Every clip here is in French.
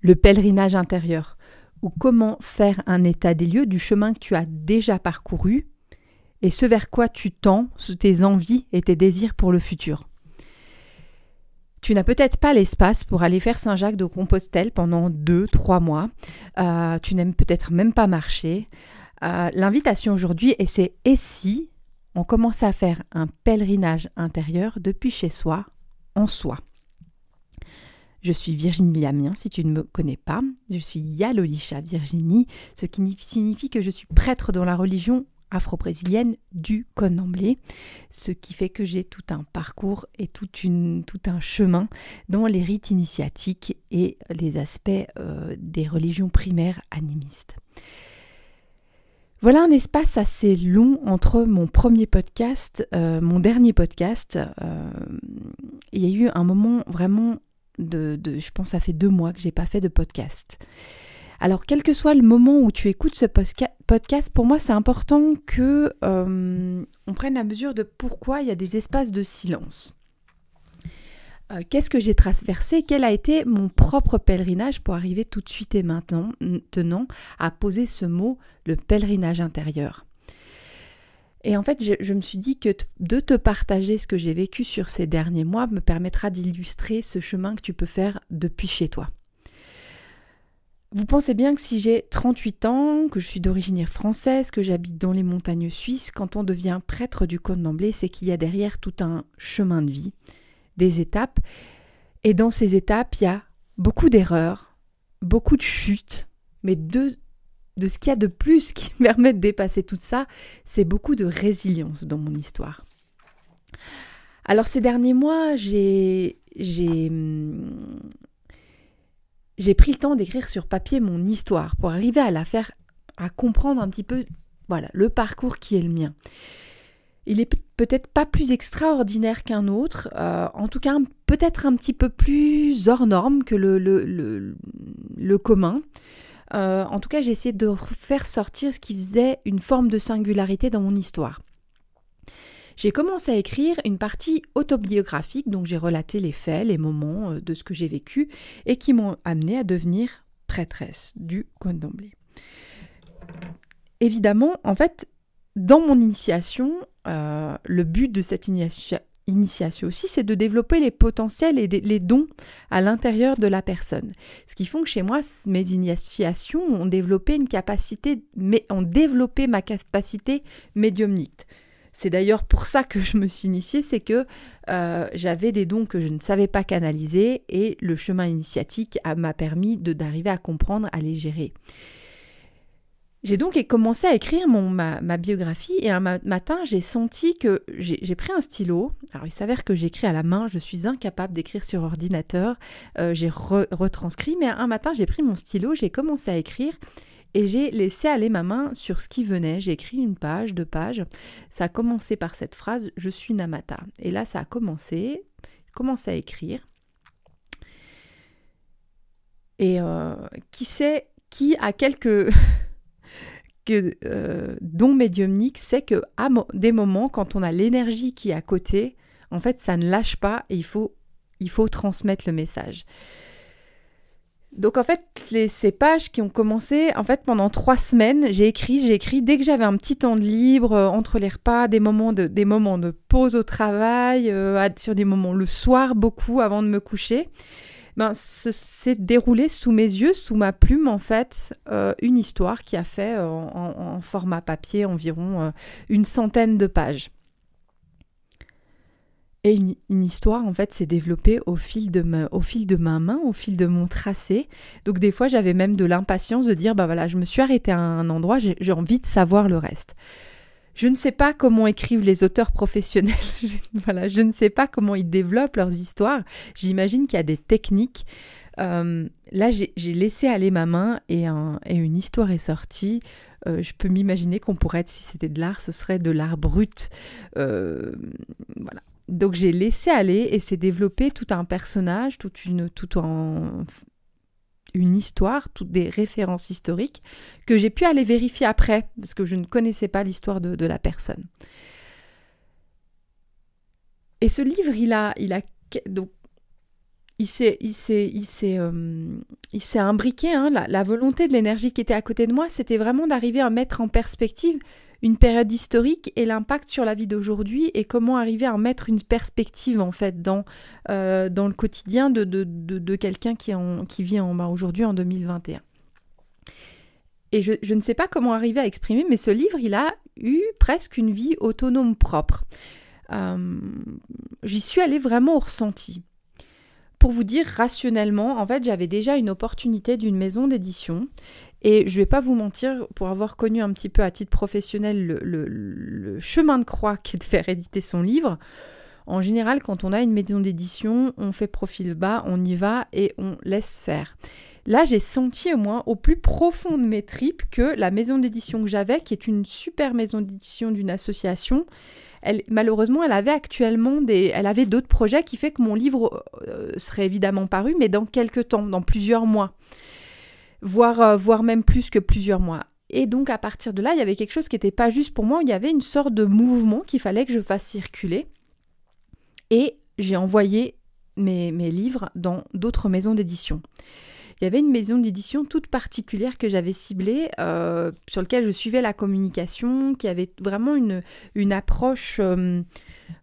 le pèlerinage intérieur, ou comment faire un état des lieux du chemin que tu as déjà parcouru et ce vers quoi tu tends, tes envies et tes désirs pour le futur. Tu n'as peut-être pas l'espace pour aller faire Saint-Jacques de Compostelle pendant deux, trois mois. Euh, tu n'aimes peut-être même pas marcher. Euh, l'invitation aujourd'hui, et c'est et si? On commençait à faire un pèlerinage intérieur depuis chez soi, en soi. Je suis Virginie Lamien, si tu ne me connais pas. Je suis Yalolisha Virginie, ce qui signifie que je suis prêtre dans la religion afro-brésilienne du Connemblé, ce qui fait que j'ai tout un parcours et tout un chemin dans les rites initiatiques et les aspects euh, des religions primaires animistes. Voilà un espace assez long entre mon premier podcast, euh, mon dernier podcast. Euh, il y a eu un moment vraiment de, je pense, ça fait deux mois que j'ai pas fait de podcast. Alors, quel que soit le moment où tu écoutes ce podcast, pour moi, c'est important que euh, on prenne la mesure de pourquoi il y a des espaces de silence. Euh, qu'est-ce que j'ai traversé? Quel a été mon propre pèlerinage pour arriver tout de suite et maintenant, tenant à poser ce mot, le pèlerinage intérieur? Et en fait, je, me suis dit que de te partager ce que j'ai vécu sur ces derniers mois me permettra d'illustrer ce chemin que tu peux faire depuis chez toi. Vous pensez bien que si j'ai 38 ans, que je suis d'origine française, que j'habite dans les montagnes suisses, quand on devient prêtre du Côte d'Emblée, c'est qu'il y a derrière tout un chemin de vie, des étapes. Et dans ces étapes, il y a beaucoup d'erreurs, beaucoup de chutes, mais de, de ce qu'il y a de plus qui permet de dépasser tout ça, c'est beaucoup de résilience dans mon histoire. Alors ces derniers mois, j'ai hum, j'ai pris le temps d'écrire sur papier mon histoire pour arriver à la faire, à comprendre un petit peu, voilà, le parcours qui est le mien. Il est peut-être pas plus extraordinaire qu'un autre, euh, en tout cas peut-être un petit peu plus hors norme que le, commun. Euh, en tout cas, j'ai essayé de faire sortir ce qui faisait une forme de singularité dans mon histoire j'ai commencé à écrire une partie autobiographique, donc j'ai relaté les faits, les moments euh, de ce que j'ai vécu et qui m'ont amené à devenir prêtresse du d'emblée. Évidemment, en fait, dans mon initiation, euh, le but de cette initiation aussi, c'est de développer les potentiels et les dons à l'intérieur de la personne. Ce qui font que chez moi, mes initiations ont développé une capacité, mais ont développé ma capacité médiumnique. C'est d'ailleurs pour ça que je me suis initiée, c'est que euh, j'avais des dons que je ne savais pas canaliser et le chemin initiatique m'a permis d'arriver à comprendre, à les gérer. J'ai donc commencé à écrire mon, ma, biographie et un matin j'ai senti que j'ai pris un stylo. Alors il s'avère que j'écris à la main, je suis incapable d'écrire sur ordinateur, euh, j'ai retranscrit, mais un matin j'ai pris mon stylo, j'ai commencé à écrire et j'ai laissé aller ma main sur ce qui venait. J'ai écrit une page, deux pages. Ça a commencé par cette phrase Je suis Namata. Et là, ça a commencé. J'ai commencé à écrire. Et euh, qui sait, qui a quelques que, euh, dons médiumniques, sait que à des moments, quand on a l'énergie qui est à côté, en fait, ça ne lâche pas et il faut, il faut transmettre le message. Donc en fait, ces pages qui ont commencé, en fait, pendant trois semaines, j'ai écrit, j'ai écrit dès que j'avais un petit temps de libre euh, entre les repas, des moments de, des moments de pause au travail, euh, sur des moments le soir beaucoup avant de me coucher. Ben, c'est déroulé sous mes yeux, sous ma plume en fait, euh, une histoire qui a fait en, format papier environ une centaine de pages. Et une, histoire, en fait, s'est développée au fil, de ma, au fil de ma main, au fil de mon tracé. Donc, des fois, j'avais même de l'impatience de dire, bah voilà, je me suis arrêtée à un endroit, j'ai envie de savoir le reste. Je ne sais pas comment écrivent les auteurs professionnels. voilà, je ne sais pas comment ils développent leurs histoires. J'imagine qu'il y a des techniques. Euh, là, j'ai laissé aller ma main et, une histoire est sortie. Euh, je peux m'imaginer qu'on pourrait être, si c'était de l'art, ce serait de l'art brut. Euh, voilà. Donc j'ai laissé aller et c'est développé tout un personnage, toute une, tout une histoire, toutes des références historiques que j'ai pu aller vérifier après parce que je ne connaissais pas l'histoire de, la personne. Et ce livre, il a, il a donc il s'est, euh, imbriqué. Hein, la, volonté de l'énergie qui était à côté de moi, c'était vraiment d'arriver à mettre en perspective une période historique et l'impact sur la vie d'aujourd'hui et comment arriver à mettre une perspective en fait dans, euh, le quotidien de, quelqu'un qui, en, vit en, bah, aujourd'hui en 2021. Et je, je, ne sais pas comment arriver à exprimer, mais ce livre, il a eu presque une vie autonome propre. Euh, j'y suis allée vraiment au ressenti. Pour vous dire rationnellement, en fait, j'avais déjà une opportunité d'une maison d'édition et je vais pas vous mentir, pour avoir connu un petit peu à titre professionnel le, chemin de croix qui est de faire éditer son livre, en général, quand on a une maison d'édition, on fait profil bas, on y va et on laisse faire. Là, j'ai senti au moins au plus profond de mes tripes que la maison d'édition que j'avais, qui est une super maison d'édition d'une association, malheureusement, elle avait actuellement des, elle avait d'autres projets qui fait que mon livre euh, serait évidemment paru, mais dans quelques temps, dans plusieurs mois voire, euh, voire même plus que plusieurs mois. Et donc à partir de là, il y avait quelque chose qui n'était pas juste pour moi, il y avait une sorte de mouvement qu'il fallait que je fasse circuler. Et j'ai envoyé mes, mes, livres dans d'autres maisons d'édition. Il y avait une maison d'édition toute particulière que j'avais ciblée, euh, sur laquelle je suivais la communication, qui avait vraiment une, une approche euh,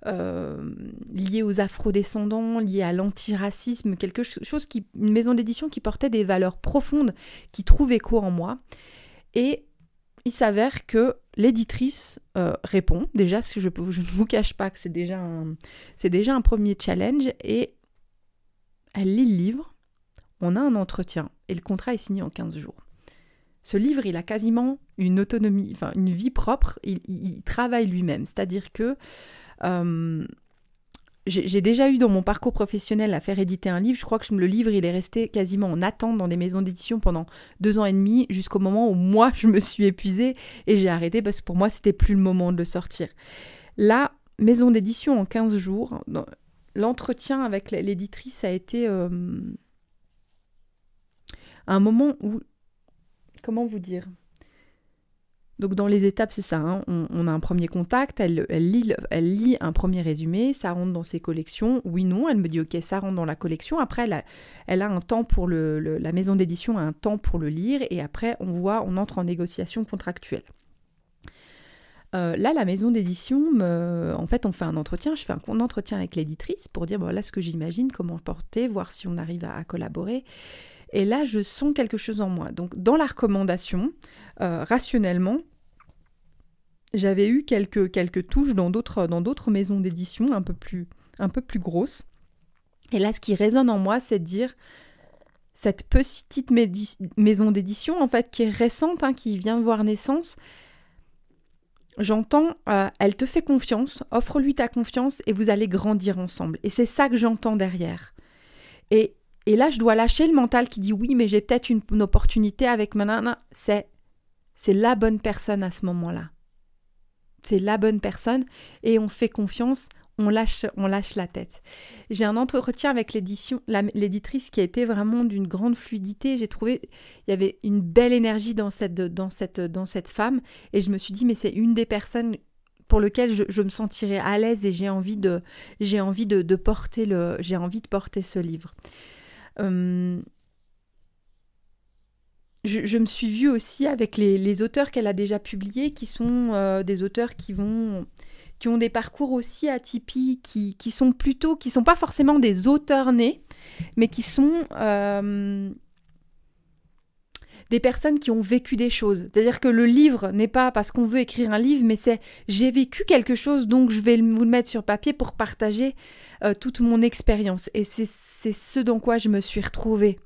euh, liée aux afrodescendants, liée à l'antiracisme, quelque chose qui, une maison d'édition qui portait des valeurs profondes, qui trouvent écho en moi. Et il s'avère que l'éditrice répond. Déjà, je, je, ne vous cache pas que c'est déjà, c'est déjà un premier challenge. Et elle lit le livre on a un entretien et le contrat est signé en 15 jours. Ce livre, il a quasiment une autonomie, enfin une vie propre, il, travaille lui-même. C'est-à-dire que euh, j'ai déjà eu dans mon parcours professionnel à faire éditer un livre. Je crois que le livre, il est resté quasiment en attente dans des maisons d'édition pendant deux ans et demi, jusqu'au moment où moi, je me suis épuisée et j'ai arrêté parce que pour moi, c'était plus le moment de le sortir. La maison d'édition en 15 jours, l'entretien avec l'éditrice a été... Euh, un moment où... Comment vous dire? Donc dans les étapes, c'est ça, hein. on, a un premier contact, elle, elle, lit, elle lit un premier résumé, ça rentre dans ses collections, oui, non, elle me dit ok, ça rentre dans la collection, après elle a, elle a un temps pour le, la maison d'édition a un temps pour le lire, et après on voit, on entre en négociation contractuelle. Euh, là, la maison d'édition, en fait, on fait un entretien, je fais un entretien avec l'éditrice pour dire, voilà ce que j'imagine, comment porter, voir si on arrive à collaborer. Et là, je sens quelque chose en moi. Donc, dans la recommandation, euh, rationnellement, j'avais eu quelques, quelques touches dans d'autres, dans d'autres maisons d'édition un peu plus, un peu plus grosses. Et là, ce qui résonne en moi, c'est de dire cette petite maison d'édition, en fait, qui est récente, hein, qui vient voir naissance, j'entends, euh, elle te fait confiance, offre-lui ta confiance et vous allez grandir ensemble. Et c'est ça que j'entends derrière. Et et là, je dois lâcher le mental qui dit oui, mais j'ai peut-être une, opportunité avec ma nana. C'est, c'est la bonne personne à ce moment-là. C'est la bonne personne et on fait confiance, on lâche, on lâche la tête. J'ai un entretien avec l'éditrice qui a été vraiment d'une grande fluidité. J'ai trouvé il y avait une belle énergie dans cette, dans cette, dans cette femme et je me suis dit mais c'est une des personnes pour lesquelles je, me sentirais à l'aise et j'ai envie de, j'ai envie de porter le, j'ai envie de porter ce livre. Euh, je, me suis vue aussi avec les, auteurs qu'elle a déjà publiés, qui sont euh, des auteurs qui vont qui ont des parcours aussi atypiques, qui, qui sont plutôt, qui sont pas forcément des auteurs nés, mais qui sont euh, des personnes qui ont vécu des choses. C'est-à-dire que le livre n'est pas parce qu'on veut écrire un livre, mais c'est j'ai vécu quelque chose, donc je vais vous le mettre sur papier pour partager euh, toute mon expérience. Et c'est ce dans quoi je me suis retrouvée.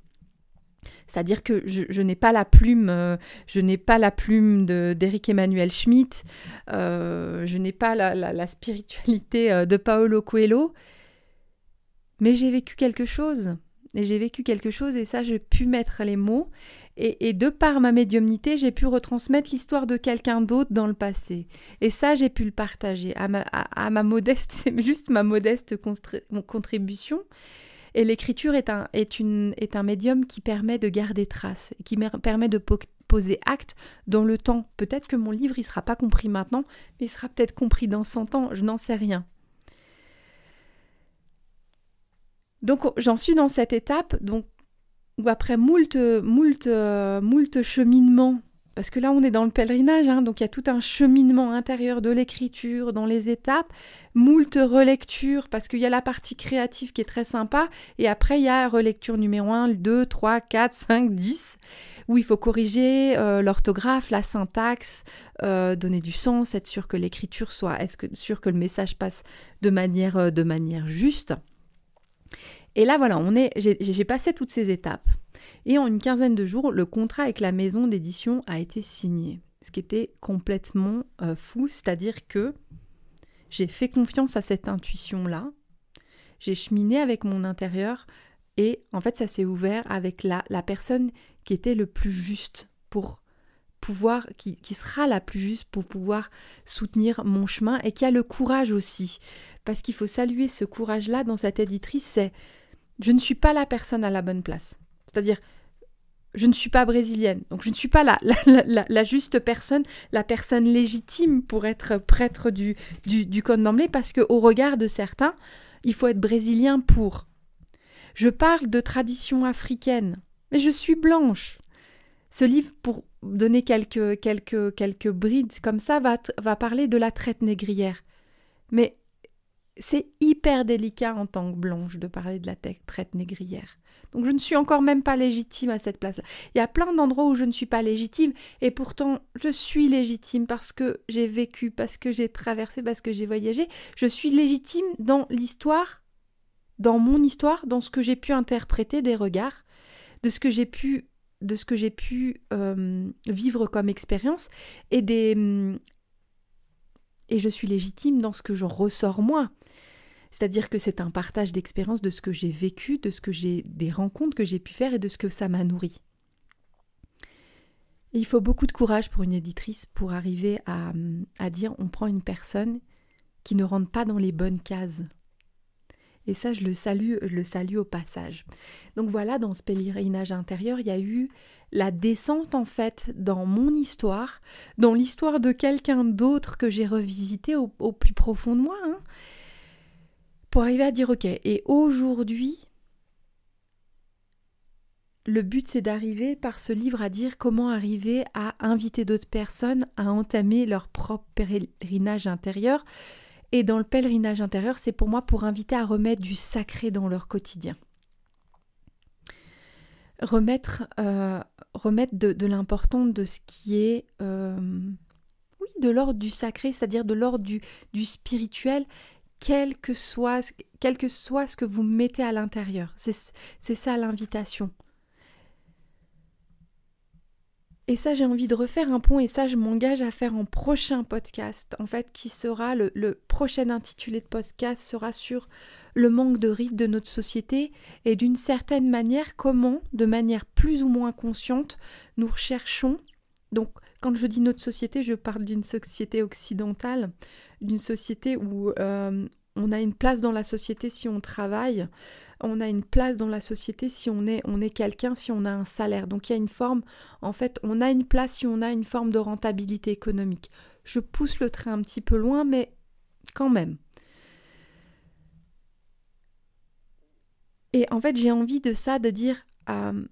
C'est-à-dire que je, n'ai pas la plume, euh, je n'ai pas la plume d'Éric Emmanuel Schmitt, euh, je n'ai pas la, la spiritualité de Paolo Coelho, mais j'ai vécu quelque chose et j'ai vécu quelque chose et ça j'ai pu mettre les mots. Et, de par ma médiumnité j'ai pu retransmettre l'histoire de quelqu'un d'autre dans le passé. Et ça j'ai pu le partager à ma, à, ma modeste c'est juste ma modeste contribution. Et l'écriture est un, est, une, est un médium qui permet de garder trace qui permet de poser acte dans le temps. Peut-être que mon livre il sera pas compris maintenant mais il sera peut-être compris dans 100 ans je n'en sais rien Donc j'en suis dans cette étape, donc après moult, moult, moult cheminement parce que là, on est dans le pèlerinage, hein, donc il y a tout un cheminement intérieur de l'écriture, dans les étapes, moult relecture, parce qu'il y a la partie créative qui est très sympa, et après, il y a relecture numéro 1, 2, 3, 4, 5, 10, où il faut corriger euh, l'orthographe, la syntaxe, euh, donner du sens, être sûr que l'écriture soit, être sûr que le message passe de manière, euh, de manière juste. Et là, voilà, on est, j'ai passé toutes ces étapes. Et en une quinzaine de jours, le contrat avec la maison d'édition a été signé. Ce qui était complètement euh, fou, c'est-à-dire que j'ai fait confiance à cette intuition-là, j'ai cheminé avec mon intérieur et en fait ça s'est ouvert avec la, la, personne qui était le plus juste pour pouvoir, qui, qui, sera la plus juste pour pouvoir soutenir mon chemin et qui a le courage aussi. Parce qu'il faut saluer ce courage-là dans cette éditrice, c'est je ne suis pas la personne à la bonne place. C'est-à-dire, je ne suis pas brésilienne, donc je ne suis pas la, la, juste personne, la personne légitime pour être prêtre du, du, du code d'emblée, parce qu'au regard de certains, il faut être brésilien pour. Je parle de tradition africaine, mais je suis blanche. Ce livre, pour donner quelques, quelques, quelques brides comme ça, va, va parler de la traite négrière. Mais c'est hyper délicat en tant que blanche de parler de la traite négrière. Donc je ne suis encore même pas légitime à cette place-là. Il y a plein d'endroits où je ne suis pas légitime et pourtant je suis légitime parce que j'ai vécu, parce que j'ai traversé, parce que j'ai voyagé. Je suis légitime dans l'histoire, dans mon histoire, dans ce que j'ai pu interpréter des regards, de ce que j'ai pu de ce que j'ai pu euh, vivre comme expérience et des et je suis légitime dans ce que je ressors moi. C'est-à-dire que c'est un partage d'expériences de ce que j'ai vécu, de ce que j'ai des rencontres que j'ai pu faire et de ce que ça m'a nourri. il faut beaucoup de courage pour une éditrice pour arriver à, à dire on prend une personne qui ne rentre pas dans les bonnes cases. Et ça, je le salue, je le salue au passage. Donc voilà, dans ce pèlerinage intérieur, il y a eu la descente en fait dans mon histoire, dans l'histoire de quelqu'un d'autre que j'ai revisité au, plus profond de moi. Hein pour arriver à dire ok, et aujourd'hui, le but c'est d'arriver par ce livre à dire comment arriver à inviter d'autres personnes à entamer leur propre pèlerinage intérieur. Et dans le pèlerinage intérieur, c'est pour moi pour inviter à remettre du sacré dans leur quotidien. Remettre, euh, remettre de, l'important de ce qui est, euh, oui, de l'ordre du sacré, c'est-à-dire de l'ordre du, du spirituel quel que soit, quel que soit ce que vous mettez à l'intérieur. C'est ça l'invitation. Et ça, j'ai envie de refaire un pont et ça, je m'engage à faire en prochain podcast, en fait, qui sera le, prochain intitulé de podcast sera sur le manque de rythme de notre société et d'une certaine manière, comment, de manière plus ou moins consciente, nous recherchons. Donc, quand je dis notre société, je parle d'une société occidentale, d'une société où euh, on a une place dans la société si on travaille, on a une place dans la société si on est, on est quelqu'un, si on a un salaire. Donc il y a une forme, en fait, on a une place si on a une forme de rentabilité économique. Je pousse le train un petit peu loin, mais quand même. Et en fait, j'ai envie de ça, de dire, euh,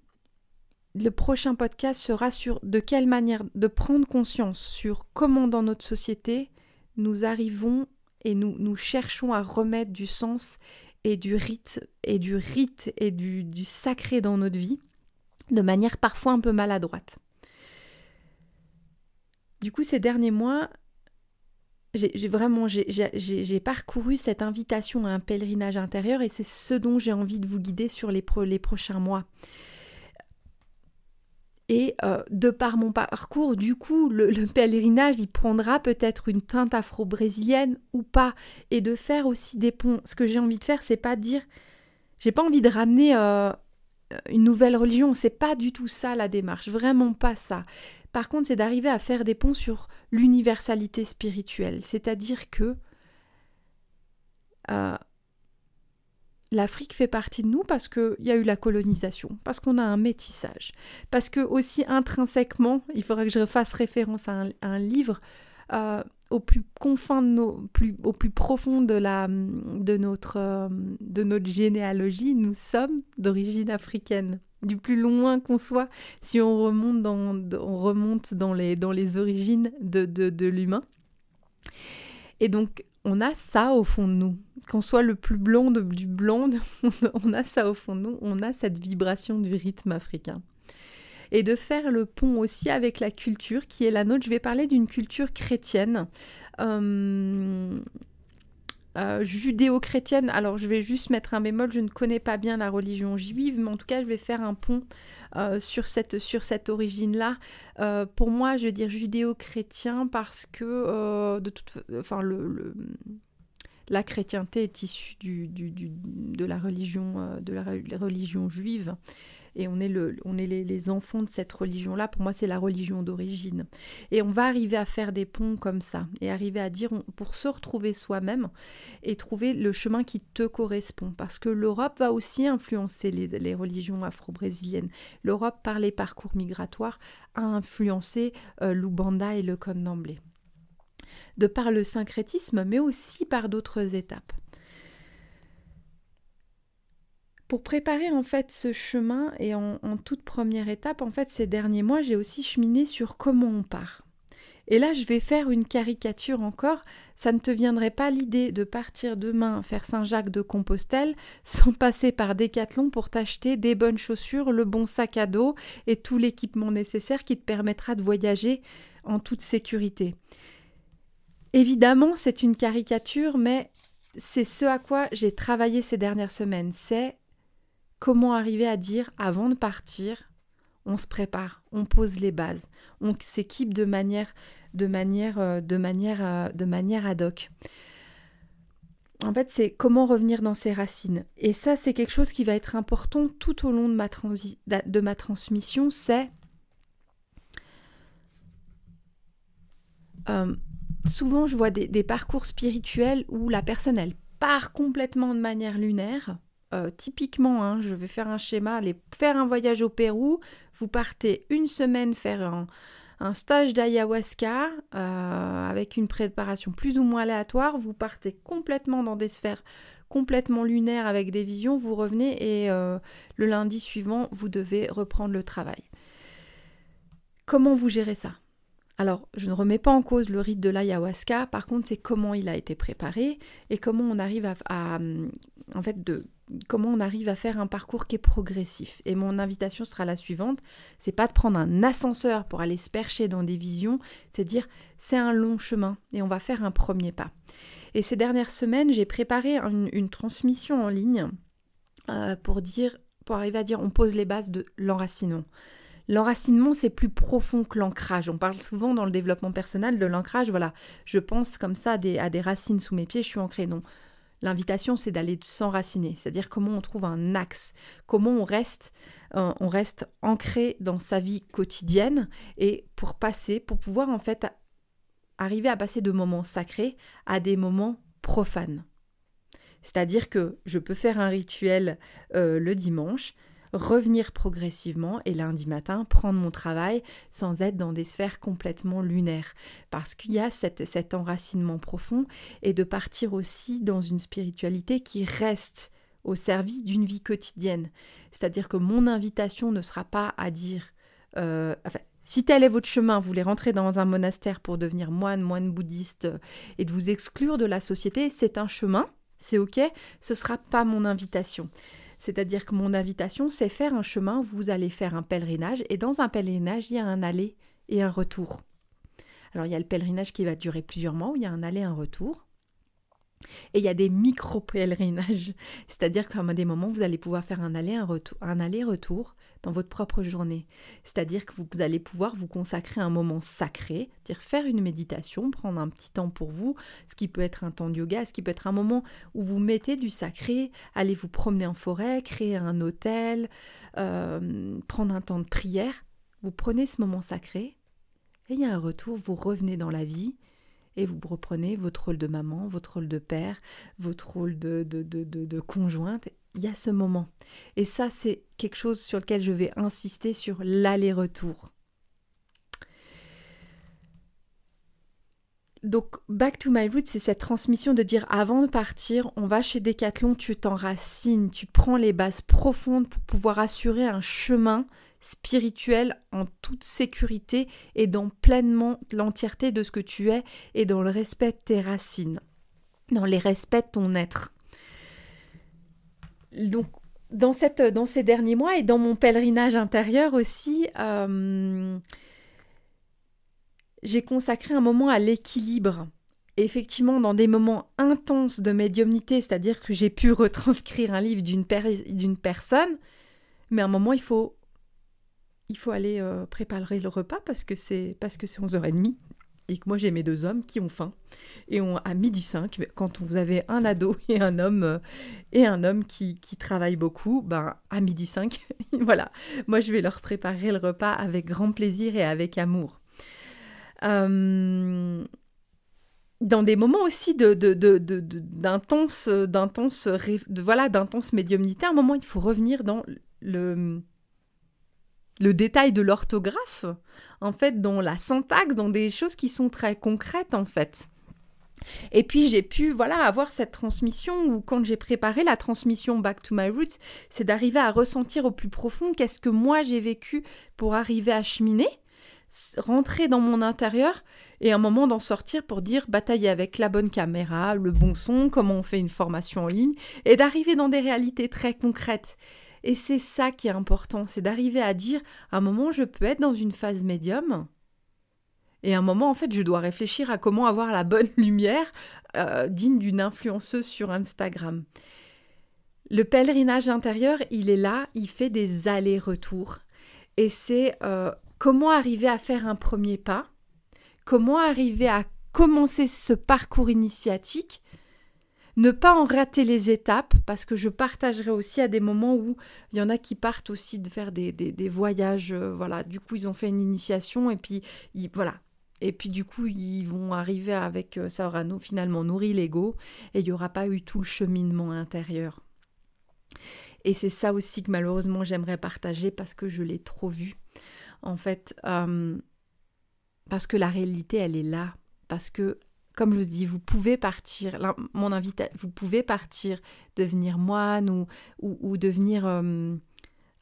le prochain podcast sera sur de quelle manière de prendre conscience sur comment dans notre société nous arrivons et nous, nous cherchons à remettre du sens et du rite et du rite et du, du sacré dans notre vie de manière parfois un peu maladroite. Du coup, ces derniers mois, j'ai vraiment parcouru cette invitation à un pèlerinage intérieur et c'est ce dont j'ai envie de vous guider sur les prochains mois. Et euh, de par mon parcours, du coup, le, pèlerinage, il prendra peut-être une teinte afro-brésilienne ou pas. Et de faire aussi des ponts. Ce que j'ai envie de faire, c'est pas dire. J'ai pas envie de ramener euh, une nouvelle religion. C'est pas du tout ça la démarche. Vraiment pas ça. Par contre, c'est d'arriver à faire des ponts sur l'universalité spirituelle. C'est-à-dire que. Euh, l'Afrique fait partie de nous parce qu'il y a eu la colonisation, parce qu'on a un métissage, parce que aussi intrinsèquement, il faudrait que je fasse référence à un, livre, euh, au plus profond de, euh, de notre généalogie, nous sommes d'origine africaine. Du plus loin qu'on soit, si on remonte dans, les, origines de, de, de l'humain. Et donc, on a ça au fond de nous. Qu'on soit le plus blond du blond, on a ça au fond de nous, on a cette vibration du rythme africain et de faire le pont aussi avec la culture qui est la nôtre. Je vais parler d'une culture chrétienne. Euh, euh, judéo-chrétienne. Alors je vais juste mettre un bémol, je ne connais pas bien la religion juive, mais en tout cas je vais faire un pont euh, sur cette, origine-là. pour moi, je vais dire judéo-chrétien parce que de toute, enfin la chrétienté est issue de la religion juive et on est, les, enfants de cette religion-là. Pour moi, c'est la religion d'origine. Et on va arriver à faire des ponts comme ça et arriver à dire pour se retrouver soi-même et trouver le chemin qui te correspond. Parce que l'Europe va aussi influencer les, religions afro-brésiliennes. L'Europe, par les parcours migratoires, a influencé euh, l'Ubanda et le Condamblé. De par le syncrétisme, mais aussi par d'autres étapes. Pour préparer en fait ce chemin et en, toute première étape, en fait ces derniers mois, j'ai aussi cheminé sur comment on part. Et là, je vais faire une caricature encore. Ça ne te viendrait pas l'idée de partir demain faire Saint-Jacques de Compostelle sans passer par Decathlon pour t'acheter des bonnes chaussures, le bon sac à dos et tout l'équipement nécessaire qui te permettra de voyager en toute sécurité. Évidemment, c'est une caricature, mais c'est ce à quoi j'ai travaillé ces dernières semaines. Comment arriver à dire avant de partir, on se prépare, on pose les bases, on s'équipe de manière, de manière, euh, de manière, euh, de manière ad hoc. En fait, c'est comment revenir dans ses racines. Et ça, c'est quelque chose qui va être important tout au long de ma, de ma transmission. C'est euh, souvent, je vois des, des, parcours spirituels où la personne, elle part complètement de manière lunaire euh, typiquement, hein, je vais faire un schéma, aller faire un voyage au Pérou, vous partez une semaine faire un, stage d'ayahuasca euh, avec une préparation plus ou moins aléatoire, vous partez complètement dans des sphères complètement lunaires avec des visions, vous revenez et euh, le lundi suivant, vous devez reprendre le travail. Comment vous gérez ça? Alors, je ne remets pas en cause le rite de l'ayahuasca, par contre, c'est comment il a été préparé et comment on arrive à en fait, de comment on arrive à faire un parcours qui est progressif. Et mon invitation sera la suivante, c'est pas de prendre un ascenseur pour aller se percher dans des visions, c'est dire c'est un long chemin et on va faire un premier pas. Et ces dernières semaines, j'ai préparé une, transmission en ligne euh, pour dire, pour arriver à dire on pose les bases de l'enracinement. L'enracinement, c'est plus profond que l'ancrage. On parle souvent dans le développement personnel de l'ancrage. Voilà, je pense comme ça à des, racines sous mes pieds, je suis ancrée. Non, L'invitation, c'est d'aller s'enraciner, c'est-à-dire comment on trouve un axe, comment on reste, euh, on reste ancré dans sa vie quotidienne et pour passer, pour pouvoir en fait arriver à passer de moments sacrés à des moments profanes. C'est-à-dire que je peux faire un rituel euh, le dimanche, revenir progressivement et lundi matin prendre mon travail sans être dans des sphères complètement lunaires. Parce qu'il y a cet enracinement profond et de partir aussi dans une spiritualité qui reste au service d'une vie quotidienne. C'est-à-dire que mon invitation ne sera pas à dire... Euh, si tel est votre chemin, vous voulez rentrer dans un monastère pour devenir moine, moine bouddhiste et de vous exclure de la société, c'est un chemin, c'est ok, ce sera pas mon invitation. C'est-à-dire que mon invitation, c'est faire un chemin, vous allez faire un pèlerinage, et dans un pèlerinage, il y a un aller et un retour. Alors il y a le pèlerinage qui va durer plusieurs mois, où il y a un aller et un retour. Et il y a des micro-pèlerinages, c'est-à-dire qu'à des moments, vous allez pouvoir faire un aller-retour aller dans votre propre journée. C'est-à-dire que vous allez pouvoir vous consacrer un moment sacré, dire faire une méditation, prendre un petit temps pour vous, ce qui peut être un temps de yoga, ce qui peut être un moment où vous mettez du sacré, allez vous promener en forêt, créer un hôtel, euh, prendre un temps de prière. Vous prenez ce moment sacré, et il y a un retour, vous revenez dans la vie, et vous reprenez votre rôle de maman, votre rôle de père, votre rôle de, de, de, de, conjointe. Il y a ce moment. Et ça, c'est quelque chose sur lequel je vais insister sur l'aller-retour. Donc, back to my roots, c'est cette transmission de dire avant de partir, on va chez Decathlon, tu t'enracines, tu prends les bases profondes pour pouvoir assurer un chemin spirituel en toute sécurité et dans pleinement l'entièreté de ce que tu es et dans le respect de tes racines, dans les respects de ton être. Donc, dans, cette, dans ces derniers mois et dans mon pèlerinage intérieur aussi, euh, j'ai consacré un moment à l'équilibre. Effectivement, dans des moments intenses de médiumnité, c'est-à-dire que j'ai pu retranscrire un livre d'une personne, mais à un moment, il faut, il faut aller euh, préparer le repas parce que c'est parce que c'est 11h30 et que moi j'ai mes deux hommes qui ont faim. Et on à midi 5 quand vous avez un ado et un homme euh, et un homme qui, qui travaille beaucoup ben à midi 5 voilà. Moi je vais leur préparer le repas avec grand plaisir et avec amour euh, dans des moments aussi de, d'intense, d'intense, voilà, d'intense médiumnité, à un moment, il faut revenir dans le, le détail de l'orthographe, en fait, dans la syntaxe, dans des choses qui sont très concrètes, en fait. Et puis j'ai pu voilà avoir cette transmission où quand j'ai préparé la transmission Back to My Roots, c'est d'arriver à ressentir au plus profond qu'est-ce que moi j'ai vécu pour arriver à cheminer rentrer dans mon intérieur et un moment d'en sortir pour dire batailler avec la bonne caméra, le bon son, comment on fait une formation en ligne, et d'arriver dans des réalités très concrètes. Et c'est ça qui est important, c'est d'arriver à dire à un moment je peux être dans une phase médium, et à un moment en fait je dois réfléchir à comment avoir la bonne lumière euh, digne d'une influenceuse sur Instagram. Le pèlerinage intérieur, il est là, il fait des allers-retours. Et c'est euh, comment arriver à faire un premier pas, comment arriver à commencer ce parcours initiatique, ne pas en rater les étapes, parce que je partagerai aussi à des moments où il y en a qui partent aussi de faire des, voyages, euh, voilà, du coup ils ont fait une initiation et puis voilà. Et puis du coup, ils vont arriver avec, euh, ça aura finalement nourri l'ego et il n'y aura pas eu tout le cheminement intérieur. Et c'est ça aussi que malheureusement j'aimerais partager parce que je l'ai trop vu en fait, euh, parce que la réalité, elle est là. Parce que, comme je vous dis, vous pouvez partir, mon invité, vous pouvez partir, devenir moine ou, ou, devenir. Euh,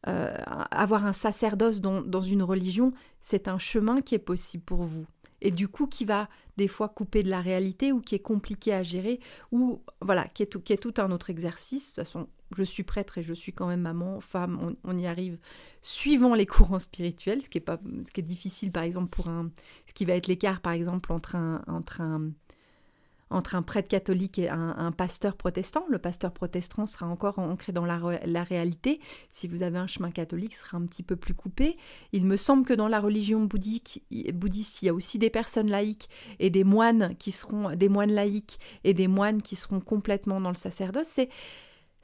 euh, avoir un sacerdoce dans, dans une religion, c'est un chemin qui est possible pour vous et du coup qui va des fois couper de la réalité ou qui est compliqué à gérer ou voilà qui est tout, qui est tout un autre exercice. De toute façon, je suis prêtre et je suis quand même maman, femme, on, y arrive suivant les courants spirituels, ce qui est, pas, ce qui est difficile par exemple pour un... ce qui va être l'écart par exemple entre un, entre un, prêtre catholique et un, pasteur protestant. Le pasteur protestant sera encore ancré dans la, réalité. Si vous avez un chemin catholique, ce sera un petit peu plus coupé. Il me semble que dans la religion bouddhique, bouddhiste, il y a aussi des personnes laïques et des moines qui seront des moines laïques et des moines qui seront complètement dans le sacerdoce. C'est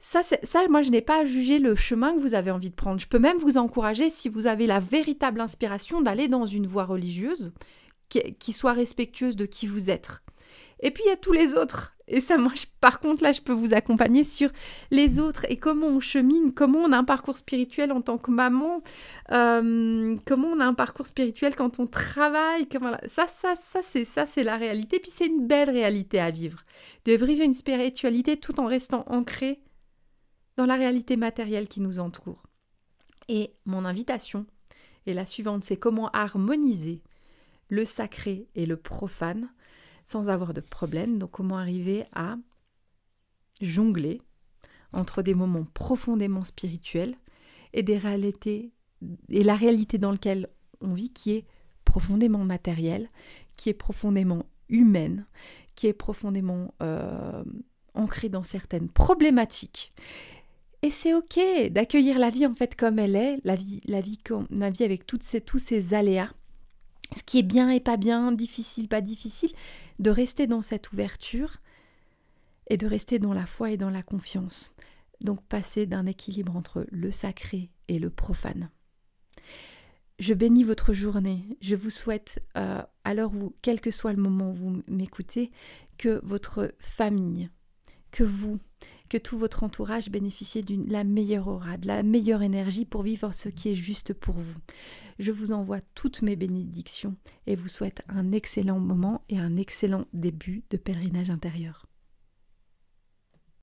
ça, ça, moi, je n'ai pas à juger le chemin que vous avez envie de prendre. Je peux même vous encourager, si vous avez la véritable inspiration, d'aller dans une voie religieuse qui, soit respectueuse de qui vous êtes. Et puis, il y a tous les autres. Et ça, moi, par contre, là, je peux vous accompagner sur les autres et comment on chemine, comment on a un parcours spirituel en tant que maman, euh, comment on a un parcours spirituel quand on travaille. Ça, ça, ça, c'est ça, c'est la réalité. Puis c'est une belle réalité à vivre. De vivre une spiritualité tout en restant ancré dans la réalité matérielle qui nous entoure. Et mon invitation est la suivante, c'est comment harmoniser le sacré et le profane sans avoir de problème. Donc comment arriver à jongler entre des moments profondément spirituels et des réalités et la réalité dans laquelle on vit qui est profondément matérielle, qui est profondément humaine, qui est profondément euh, ancrée dans certaines problématiques et c'est ok d'accueillir la vie en fait comme elle est, la vie, la vie qu'on a vie avec toutes ces, tous ces aléas, ce qui est bien et pas bien, difficile, pas difficile, de rester dans cette ouverture et de rester dans la foi et dans la confiance. Donc passer d'un équilibre entre le sacré et le profane. Je bénis votre journée. Je vous souhaite, euh, à l'heure quel que soit le moment où vous m'écoutez, que votre famille, que vous que tout votre entourage bénéficie de la meilleure aura, de la meilleure énergie pour vivre ce qui est juste pour vous. Je vous envoie toutes mes bénédictions et vous souhaite un excellent moment et un excellent début de pèlerinage intérieur.